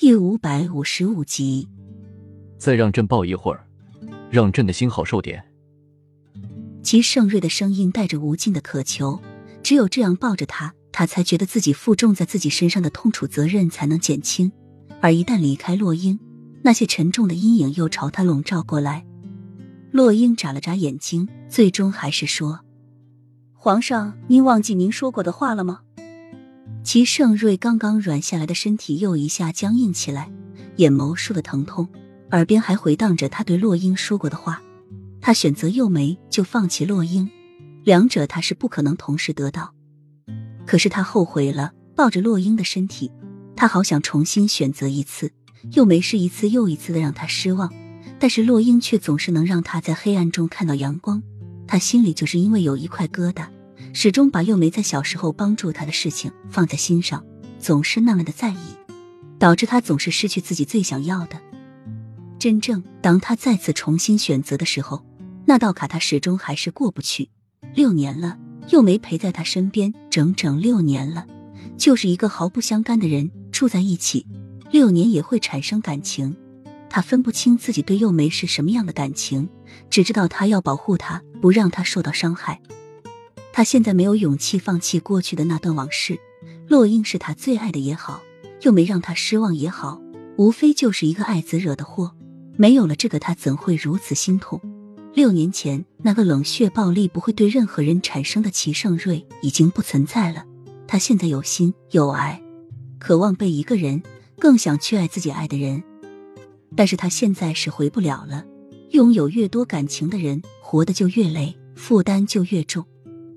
第五百五十五集。再让朕抱一会儿，让朕的心好受点。齐盛瑞的声音带着无尽的渴求，只有这样抱着他，他才觉得自己负重在自己身上的痛楚责任才能减轻。而一旦离开洛英，那些沉重的阴影又朝他笼罩过来。洛英眨了眨眼睛，最终还是说：“皇上，您忘记您说过的话了吗？”齐盛瑞刚刚软下来的身体又一下僵硬起来，眼眸输的疼痛，耳边还回荡着他对洛英说过的话。他选择幼梅，就放弃洛英，两者他是不可能同时得到。可是他后悔了，抱着洛英的身体，他好想重新选择一次。幼梅是一次又一次的让他失望，但是洛英却总是能让他在黑暗中看到阳光。他心里就是因为有一块疙瘩，始终把幼梅在小时候帮助他的事情放在心上，总是那么的在意，导致他总是失去自己最想要的。真正当他再次重新选择的时候。那道卡他始终还是过不去。六年了，幼梅陪在他身边，整整六年了，就是一个毫不相干的人住在一起，六年也会产生感情。他分不清自己对幼梅是什么样的感情，只知道他要保护她，不让她受到伤害。他现在没有勇气放弃过去的那段往事。洛英是他最爱的也好，又没让他失望也好，无非就是一个爱子惹的祸。没有了这个，他怎会如此心痛？六年前，那个冷血暴力不会对任何人产生的齐盛瑞已经不存在了。他现在有心有爱，渴望被一个人，更想去爱自己爱的人。但是他现在是回不了了。拥有越多感情的人，活得就越累，负担就越重。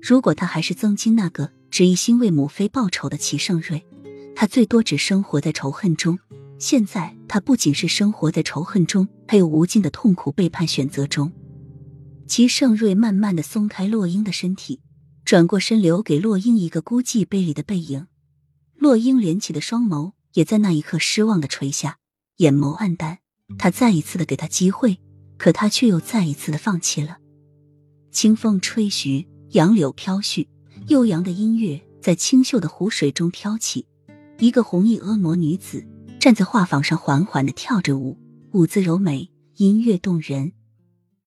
如果他还是曾经那个只一心为母妃报仇的齐盛瑞，他最多只生活在仇恨中。现在他不仅是生活在仇恨中，还有无尽的痛苦背叛选择中。齐盛瑞慢慢的松开洛英的身体，转过身，留给洛英一个孤寂卑离的背影。洛英连起的双眸也在那一刻失望的垂下，眼眸暗淡。他再一次的给他机会，可他却又再一次的放弃了。清风吹徐，杨柳飘絮，悠扬的音乐在清秀的湖水中飘起。一个红衣婀娜女子站在画舫上，缓缓地跳着舞，舞姿柔美，音乐动人。